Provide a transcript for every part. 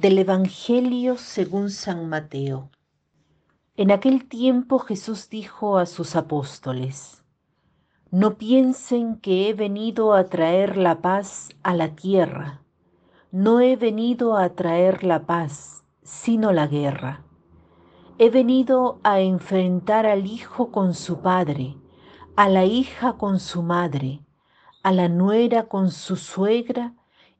Del Evangelio según San Mateo. En aquel tiempo Jesús dijo a sus apóstoles, No piensen que he venido a traer la paz a la tierra. No he venido a traer la paz, sino la guerra. He venido a enfrentar al hijo con su padre, a la hija con su madre, a la nuera con su suegra,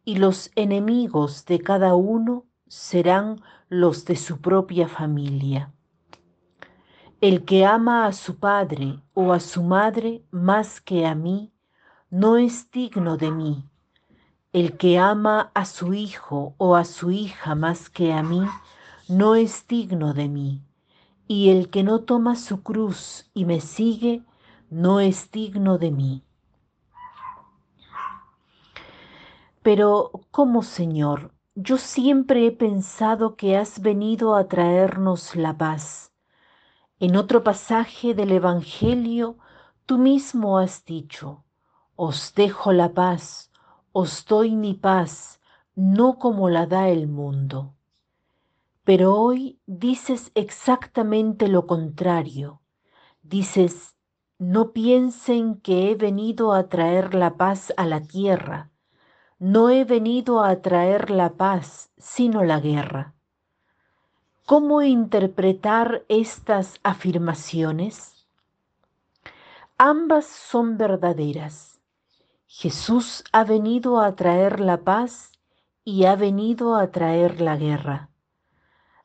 y los enemigos de cada uno serán los de su propia familia. El que ama a su padre o a su madre más que a mí, no es digno de mí. El que ama a su hijo o a su hija más que a mí, no es digno de mí. Y el que no toma su cruz y me sigue, no es digno de mí. Pero, ¿cómo, Señor? Yo siempre he pensado que has venido a traernos la paz. En otro pasaje del Evangelio, tú mismo has dicho, os dejo la paz, os doy mi paz, no como la da el mundo. Pero hoy dices exactamente lo contrario. Dices, no piensen que he venido a traer la paz a la tierra no he venido a traer la paz, sino la guerra. ¿Cómo interpretar estas afirmaciones? Ambas son verdaderas. Jesús ha venido a traer la paz y ha venido a traer la guerra.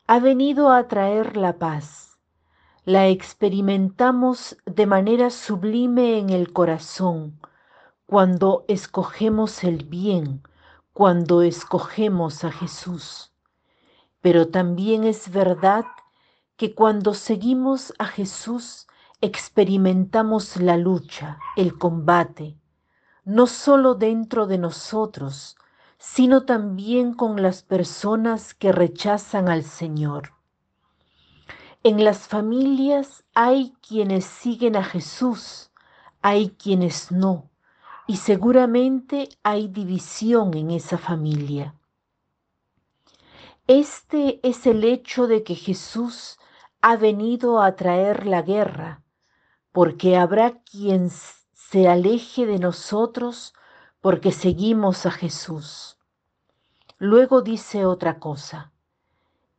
Ha venido a traer la paz. La experimentamos de manera sublime en el corazón cuando escogemos el bien, cuando escogemos a Jesús. Pero también es verdad que cuando seguimos a Jesús experimentamos la lucha, el combate, no solo dentro de nosotros, sino también con las personas que rechazan al Señor. En las familias hay quienes siguen a Jesús, hay quienes no y seguramente hay división en esa familia. Este es el hecho de que Jesús ha venido a traer la guerra, porque habrá quien se aleje de nosotros porque seguimos a Jesús. Luego dice otra cosa,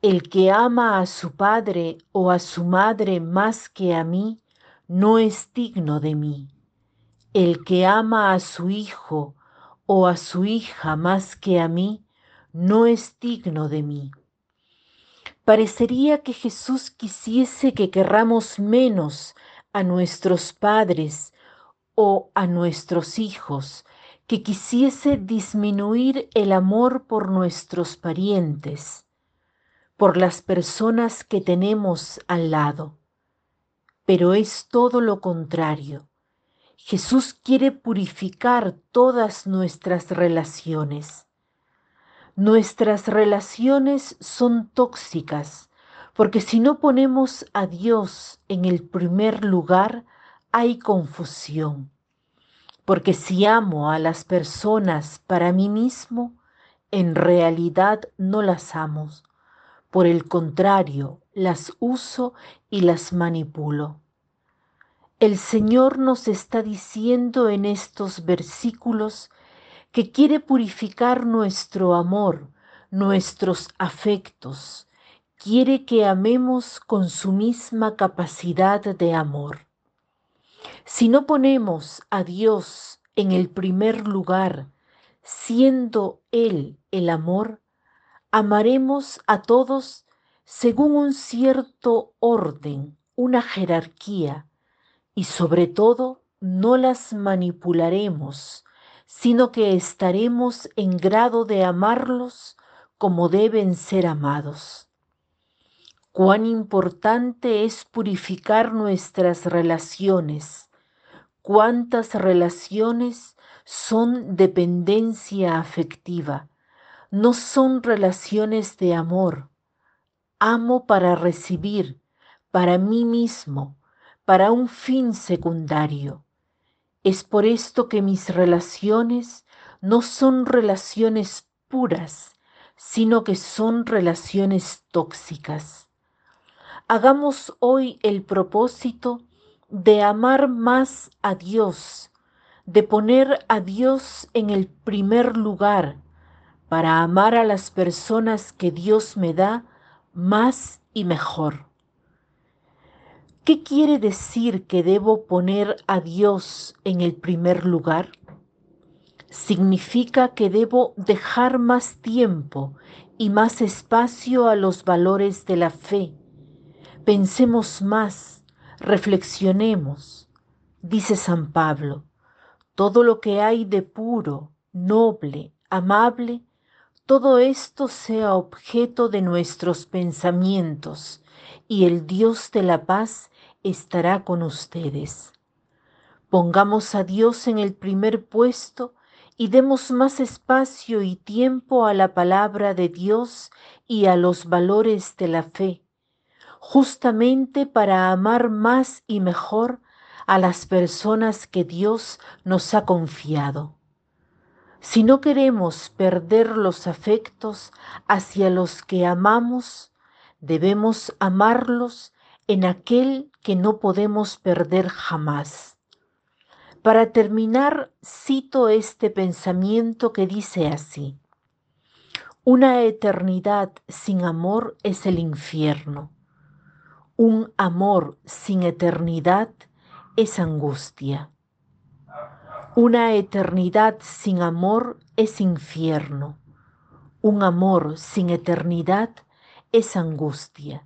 el que ama a su padre o a su madre más que a mí, no es digno de mí. El que ama a su hijo o a su hija más que a mí, no es digno de mí. Parecería que Jesús quisiese que querramos menos a nuestros padres o a nuestros hijos, que quisiese disminuir el amor por nuestros parientes, por las personas que tenemos al lado. Pero es todo lo contrario. Jesús quiere purificar todas nuestras relaciones. Nuestras relaciones son tóxicas porque si no ponemos a Dios en el primer lugar, hay confusión. Porque si amo a las personas para mí mismo, en realidad no las amo. Por el contrario, las uso y las manipulo. El Señor nos está diciendo en estos versículos que quiere purificar nuestro amor, nuestros afectos, quiere que amemos con su misma capacidad de amor. Si no ponemos a Dios en el primer lugar, siendo Él el amor, amaremos a todos según un cierto orden, una jerarquía, y sobre todo no las manipularemos, sino que estaremos en grado de amarlos como deben ser amados. Cuán importante es purificar nuestras relaciones, cuántas relaciones son dependencia afectiva, no son relaciones de amor. Amo para recibir, para mí mismo, para un fin secundario. Es por esto que mis relaciones no son relaciones puras, sino que son relaciones tóxicas. Hagamos hoy el propósito de amar más a Dios, de poner a Dios en el primer lugar para amar a las personas que Dios me da más y mejor. ¿Qué quiere decir que debo poner a Dios en el primer lugar? Significa que debo dejar más tiempo y más espacio a los valores de la fe. Pensemos más, reflexionemos. Dice San Pablo, todo lo que hay de puro, noble, amable, todo esto sea objeto de nuestros pensamientos y el Dios de la paz estará con ustedes. Pongamos a Dios en el primer puesto y demos más espacio y tiempo a la palabra de Dios y a los valores de la fe, justamente para amar más y mejor a las personas que Dios nos ha confiado. Si no queremos perder los afectos hacia los que amamos, debemos amarlos en aquel que no podemos perder jamás. Para terminar, cito este pensamiento que dice así, una eternidad sin amor es el infierno, un amor sin eternidad es angustia. Una eternidad sin amor es infierno. Un amor sin eternidad es angustia.